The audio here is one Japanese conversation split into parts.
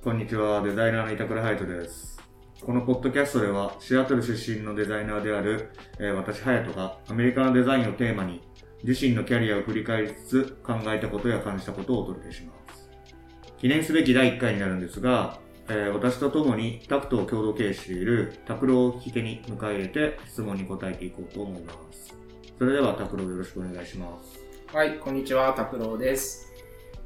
こんにちは、デザイナーの板倉隼人です。このポッドキャストでは、シアトル出身のデザイナーである、えー私、隼人がアメリカのデザインをテーマに、自身のキャリアを振り返りつつ、考えたことや感じたことをお届けします。記念すべき第1回になるんですが、えー私と共にタクトを共同経営している拓郎を聞き手に迎え入れて質問に答えていこうと思います。それでは拓郎よろしくお願いします。はい、こんにちは、拓郎です。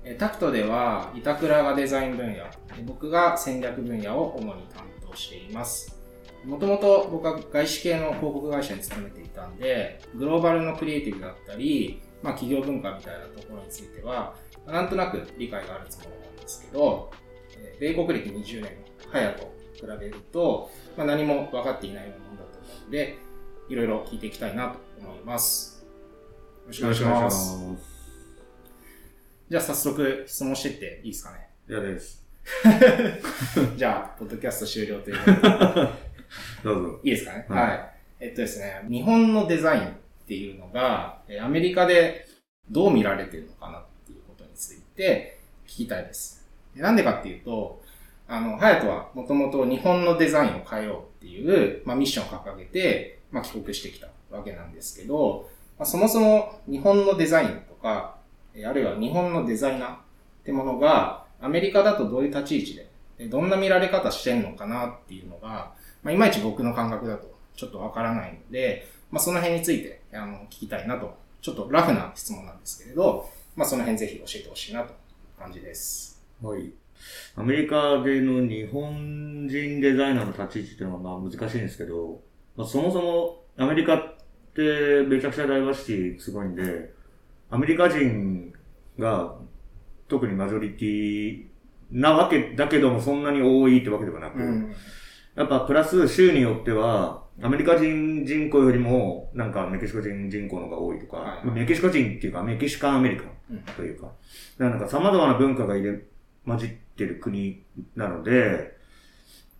えタクトでは、板倉がデザイン分野、僕が戦略分野を主に担当しています。もともと僕は外資系の広告会社に勤めていたんで、グローバルのクリエイティブだったり、まあ企業文化みたいなところについては、なんとなく理解があるつもりなんですけど、え米国歴20年の隼と比べると、まあ、何も分かっていないようなものだと思うので、いろいろ聞いていきたいなと思います。よろしくお願いします。す。じゃあ早速質問してっていいですかね？嫌です。じゃあ、ポッドキャスト終了ということで、どうぞ。いいですかね？はいはい。えっとですね、日本のデザインっていうのが、えーアメリカでどう見られてるのかなっていうことについて聞きたいです。でなんでかっていうと、あの、ハヤトはもともと日本のデザインを変えようっていう、まあ、ミッションを掲げて、まあ、帰国してきたわけなんですけど、まあ、そもそも日本のデザインとか、えーあるいは日本のデザイナーってものが、アメリカだとどういう立ち位置で、どんな見られ方してんのかなっていうのが、まあ、いまいち僕の感覚だとちょっとわからないので、まあ、その辺について、あの、聞きたいなと。ちょっとラフな質問なんですけれど、まあ、その辺ぜひ教えてほしいなと感じです。はい。アメリカでの日本人デザイナーの立ち位置っていうのはまあ難しいんですけど、まあ、そもそもアメリカってめちゃくちゃダイバーシティすごいんで、アメリカ人が特にマジョリティなわけだけどもそんなに多いってわけではなく、うん。やっぱプラス州によっては、アメリカ人人口よりも、なんかメキシコ人人口の方が多いとか、はい。メキシコ人っていうかメキシカンアメリカンうん。というか、だからなんか様々な文化が入れ混じってる国なので、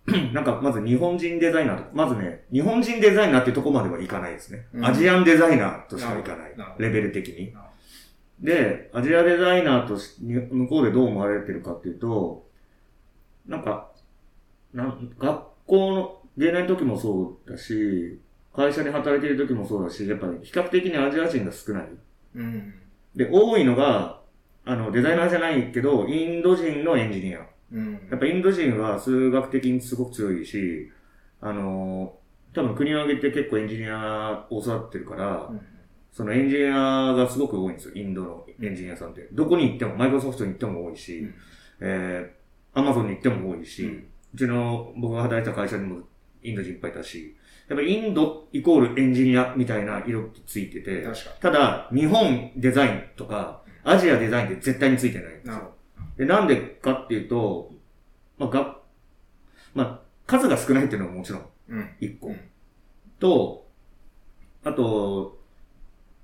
なんかまず日本人デザイナーとか、まずね、日本人デザイナーっていうとこまではいかないですね。うん。アジアンデザイナーとしかいかない。レベル的に。で、アジアデザイナーとしに向こうでどう思われてるかっていうと、なんか、なん学校の芸大の時もそうだし、会社に働いている時もそうだし、やっぱり比較的にアジア人が少ない。うん。で、多いのが、あの、デザイナーじゃないけど、インド人のエンジニア。うん。やっぱインド人は数学的にすごく強いし、あの、多分国を挙げて結構エンジニアを教わってるから、うんそのエンジニアがすごく多いんですよ、インドのエンジニアさんって。どこに行っても、マイクロソフトに行っても多いし、うんえー、アマゾンに行っても多いし、ううんちの僕が働いた会社にもインド人いっぱいいたし、やっぱりインドイコールエンジニアみたいな色ってついてて、ただ、日本デザインとか、アジアデザインって絶対についてないんですよほ。で、なんでかっていうと、まあ、が、まあ、数が少ないっていうのももちろんど。うん。一個。うんと、あと、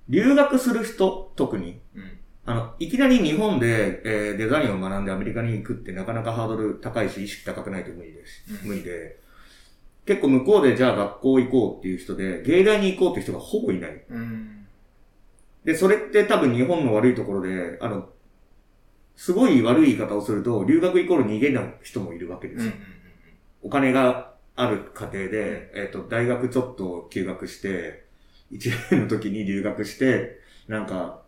留学する人、特に。うん。あの、いきなり日本で、えーデザインを学んでアメリカに行くってなかなかハードル高いし、意識高くないと無理です。うん無理で。結構向こうでじゃあ学校行こうっていう人で、芸大に行こうっていう人がほぼいない。うん。で、それって多分日本の悪いところで、あの、すごい悪い言い方をすると、留学イコール逃げない人もいるわけですよ。うん。お金がある家庭で、えっ、と、大学ちょっと休学して、1年の時に留学して、なんか、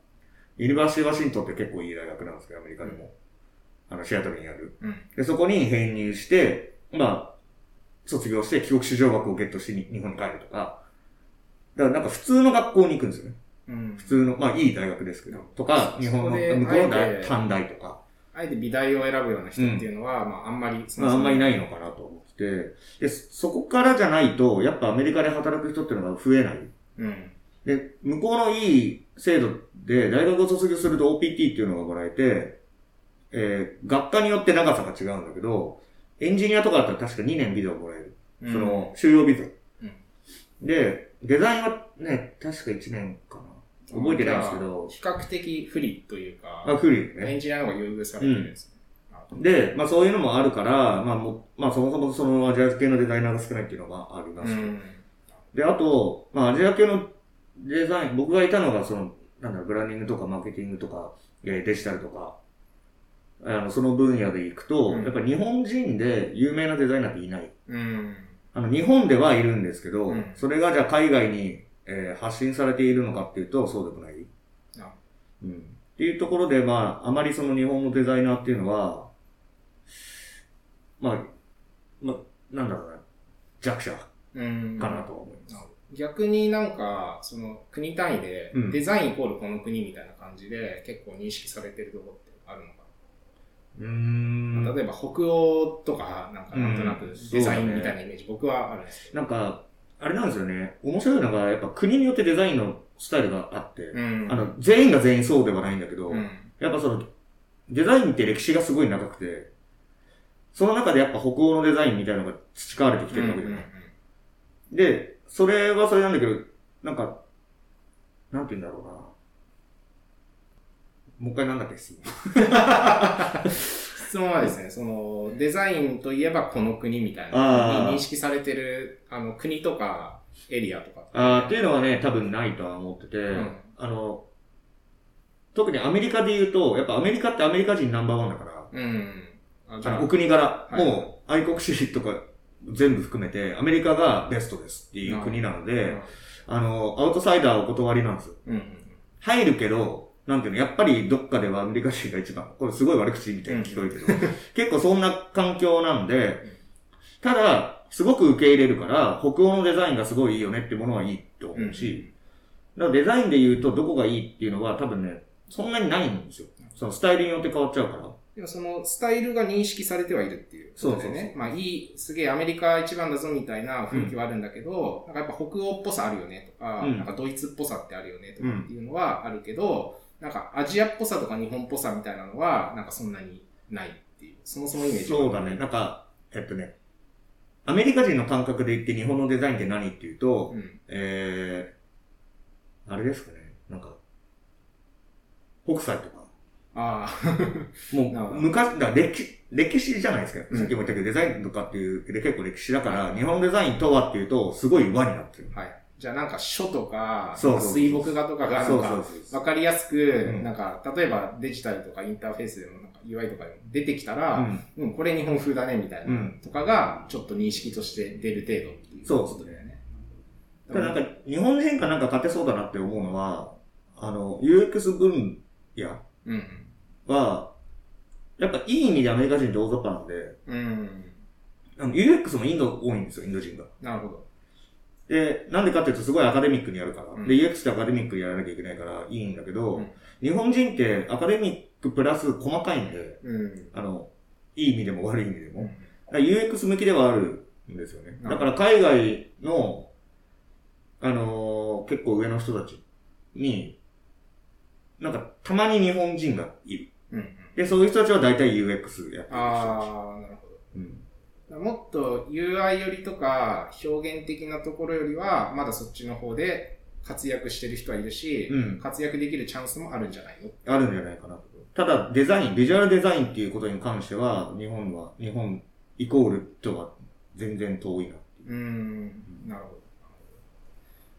ユニバーシティ・ワシントンって結構いい大学なんですけど、アメリカでも。あの、シアトルにある。うん。で、そこに編入して、まあ、卒業して帰国子女学をゲットしてに日本に帰るとか、だからなんか普通の学校に行くんですよね。うん。普通の、まあいい大学ですけど、とか、日本の、向こうの短大とか、あえて美大を選ぶような人っていうのは、まあ、あんまり、まああんまりいないのかなと思ってて、で、そこからじゃないと、やっぱアメリカで働く人っていうのが増えない。うん。で、向こうのいい制度で、大学を卒業すると OPT っていうのがもらえて、えー、学科によって長さが違うんだけど、エンジニアとかだったら確か2年ビザをもらえる。うんその、収容ビザ。うんで、デザインはね、確か1年かな。覚えてないんですけど、比較的不利というか、あ、不利ね。エンジニアの方が優遇されてるんですね。なるほどで、まあそういうのもあるから、まあも、まあそもそもそのアジア系のデザイナーが少ないっていうのはあります。うん。で、あと、まあアジア系のデザイン、僕がいたのがその、なんだろう、ブランディングとかマーケティングとか、えーデジタルとか、あの、その分野で行くと、うんやっぱり日本人で有名なデザイナーっていない。うん。あの、日本ではいるんですけど、うんそれがじゃあ海外に、えー発信されているのかっていうと、そうでもない。あうん。っていうところで、まあ、あまりその日本のデザイナーっていうのは、まあ、まあ、なんだろうな、弱者うん。かなとは思います。逆になんか、その国単位でうん、デザインイコールこの国みたいな感じで結構認識されてるところってあるのかな。ん。例えば北欧とか、なんかなんとなくうんデザインみたいなイメージ、僕はあるんですけど。なんか、あれなんですよね。面白いのが、やっぱ国によってデザインのスタイルがあって、うん。あの、全員が全員そうではないんだけど、うん。やっぱその、デザインって歴史がすごい長くて、その中でやっぱ北欧のデザインみたいなのが培われてきてるわけじゃない。で、それはそれなんだけど、なんか、なんて言うんだろうな。もう一回なんだっけ、質問。質問はですね、その、デザインといえばこの国みたいなに認識されてる、あの、国とか、エリアとか。あーっていうのはね、多分ないとは思ってて、ん。あの、特にアメリカで言うと、やっぱアメリカってアメリカ人ナンバーワンだから、うん。あのお国柄、はい。もう愛国主義とか全部含めて、アメリカがベストですっていう国なので、あの、アウトサイダーお断りなんですよ。うんうん入るけど、なんていうの、やっぱりどっかではアメリカ人が一番、これすごい悪口みたいに聞こえるけど、結構そんな環境なんで、ただ、すごく受け入れるから、北欧のデザインがすごいいいよねってものはいいって思うし、だからデザインで言うとどこがいいっていうのは多分ね、そんなにないんですよ。そのスタイルによって変わっちゃうから。でもそのスタイルが認識されてはいるっていうことでね。そうそうそうまあいい、すげえアメリカ一番だぞみたいな雰囲気はあるんだけど、なんかやっぱ北欧っぽさあるよねとか、うんなんかドイツっぽさってあるよねとかっていうのはあるけど、なんかアジアっぽさとか日本っぽさみたいなのは、なんかそんなにないっていう、そもそもイメージがそうだね。なんか、えっとね、アメリカ人の感覚で言って日本のデザインって何っていうと、うん。えー、あれですかね。なんか、北斎とか。あもなるほど。う、昔、だから歴史、歴史じゃないですか。うん。さっきも言ったけど、デザインとかっていう、で結構歴史だから、日本デザインとはっていうと、すごい輪になってる。あ、はい。じゃあなんか書とか、そう水墨画とかがなんかわかりやすく、ん。なんか、例えばデジタルとかインターフェースでもなんか UI とか出てきたら、うん。うん、これ日本風だねみたいな、うん。とかが、ちょっと認識として出る程度っていう。そうことだよね。ただなんか、日本人がなんか勝てそうだなって思うのは、あの、UX 分野うんは、やっぱいい意味でアメリカ人って大雑把なんで、うん。うん。あの UX もインド多いんですよ、インド人が。なるほど。で、なんでかっていうとすごいアカデミックにやるから。うんで、UX ってアカデミックにやらなきゃいけないからいいんだけど、うん日本人ってアカデミックプラス細かいんで、うん。あの、いい意味でも悪い意味でも。UX 向きではあるんですよね。だから海外の、あのー結構上の人たちに、なんかたまに日本人がいる。うん。で、そういう人たちは大体 UX やってる人たち。ああ、なるほうん。ど。もっと UI 寄りとか表現的なところよりは、まだそっちの方で活躍してる人はいるし、うん活躍できるチャンスもあるんじゃないの？あるんじゃないかなと。ただ、デザイン、ビジュアルデザインっていうことに関しては、日本は、日本イコールとは全然遠いな。うーん、なるほど。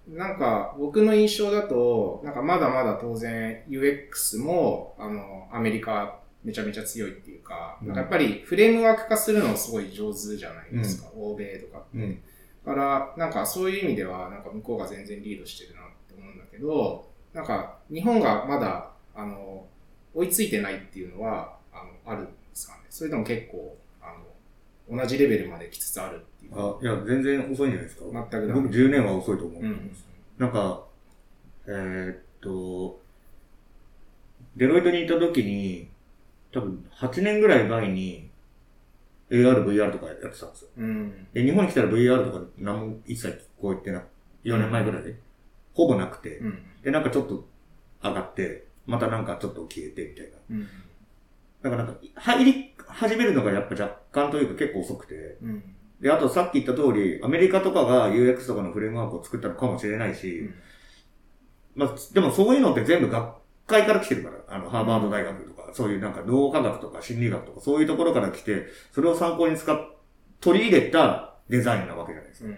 なんか、僕の印象だと、なんかまだまだ当然 UX も、あの、アメリカめちゃめちゃ強いっていうか、うんなんかやっぱりフレームワーク化するのすごい上手じゃないですか、欧米とかって。うん。だから、なんかそういう意味では、なんか向こうが全然リードしてるなって思うんだけど、なんか日本がまだ、あの、追いついてないっていうのは、あの、あるんですかね。それとも結構、あの、同じレベルまで来つつある。あ、いや、全然遅いんじゃないですか。全くだ僕10年は遅いと思う。うん。なんか、えーっと、デロイトにいた時に、多分8年ぐらい前に AR、VR とかやってたんですよ。うん。で、日本に来たら VR とか何も一切聞こえてな、4年前ぐらいで。ほぼなくて。うん。で、なんかちょっと上がって、またなんかちょっと消えてみたいな。うん。だからなんか、入り始めるのがやっぱ若干というか結構遅くて。うん。で、あとさっき言った通り、アメリカとかが UX とかのフレームワークを作ったのかもしれないし、うんまあ、でもそういうのって全部学会から来てるから、あの、ハーバード大学とか、そういうなんか脳科学とか心理学とか、そういうところから来て、それを参考に使っ、取り入れたデザインなわけじゃないですか。うん。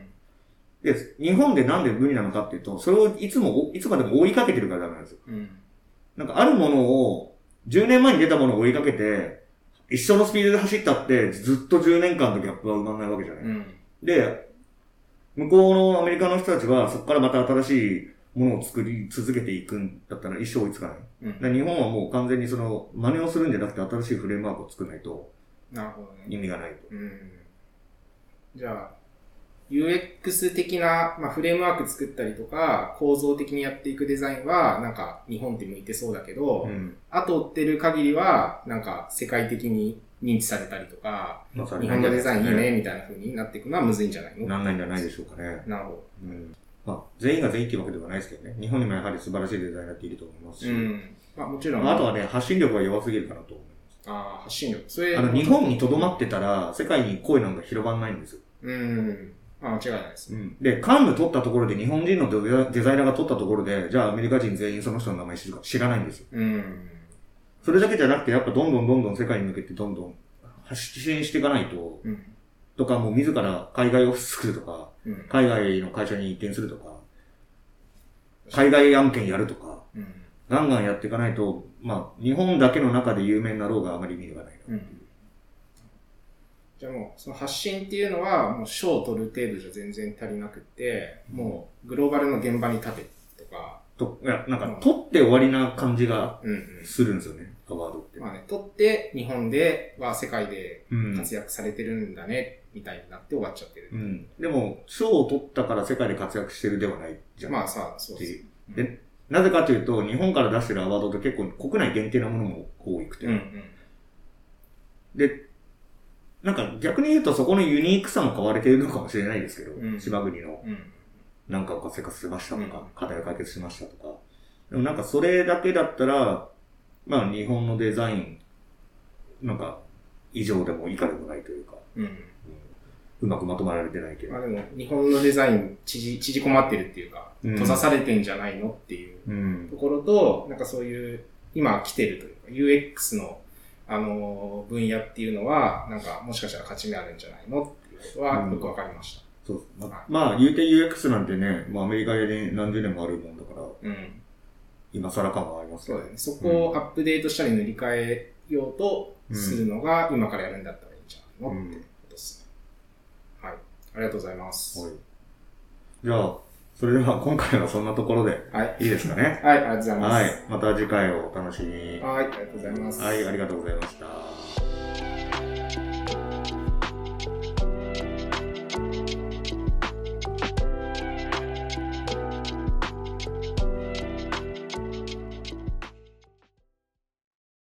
で、日本でなんで無理なのかっていうと、それをいつも、いつまでも追いかけてるからダメなんですよ。うん。なんかあるものを、10年前に出たものを追いかけて、一緒のスピードで走ったって、ずっと10年間のギャップは埋まらないわけじゃない。うん。で、向こうのアメリカの人たちは、そこからまた新しいものを作り続けていくんだったら一生追いつかない。うん。で日本はもう完全にその、真似をするんじゃなくて新しいフレームワークを作らないとなるほどね。意味がないと。うん。じゃあ、UX 的な、まあ、フレームワーク作ったりとか、構造的にやっていくデザインは、なんか日本って向いてそうだけど、うん。後追ってる限りは、なんか世界的に認知されたりとか、まあ日本のデザインいいね、みたいな風になっていくのはむずいんじゃないの？なんないんじゃないでしょうかね。なるほうん。まあ、全員が全員っていうわけではないですけどね。日本にもやはり素晴らしいデザイナーっていると思いますし。ど。うん。まあもちろん、まあ、あとはね、発信力が弱すぎるかなと思いあー発信力。それ、ます。あの、日本に留まってたら、世界に声なんか広がんないんですよ。うん。まあ間違いないですね。で、カンヌ取ったところで日本人のデザデザイナーが取ったところで、じゃあアメリカ人全員その人の名前知るか知らないんですよ。うん。それだけじゃなくて、やっぱどんどんどんどん世界に向けてどんどん発信していかないと、うん。とかもう自ら海外オフィス作るとか、うん。海外の会社に移転するとか、海外案件やるとか、うん。ガンガンやっていかないと、まあ、日本だけの中で有名になろうがあまり意味がないな。うん。じゃあもう、その発信っていうのは、もう賞を取る程度じゃ全然足りなくって、もう、グローバルの現場に立てとか、と、いや、なんか、取って終わりな感じが。するんですよね、アワードって。まあね、取って、日本では世界でうん。活躍されてるんだね、みたいになって終わっちゃってる。うん。でも、賞を取ったから世界で活躍してるではないじゃん。まあさ、そうですいう。で、なぜかというと、日本から出してるアワードって結構国内限定なものも多くて。うんうん。で、なんか逆に言うとそこのユニークさも買われているのかもしれないですけど、うん島国のうん。なんかを活躍しましたとか、うん課題を解決しましたとか。でもなんかそれだけだったら、まあ日本のデザイン、なんか以上でも以下でもないというか、うん。うまくまとまられてないけどまあ。でも、日本のデザイン、縮縮こまってるっていうか、うん閉ざされてんじゃないのっていううんと。ころと、なんかそういう、今来てるというか、UX の、あのー分野っていうのは、なんかもしかしたら勝ち目あるんじゃないのっていうことはよくわかりました。そうまあ、まあ、言うて UX なんてね、まあアメリカで何十年もあるもんだから、うん。今更感はありますけどそうだね。そこをアップデートしたり塗り替えようとするのが、今からやるんだったらいいんじゃないの、うんってことですね。はい。ありがとうございます。はい。じゃあ、それでは今回はそんなところではい。いいですかね？はい、ありがとうございます。はい。また次回をお楽しみに。はい、ありがとうございます。はい、ありがとうございました。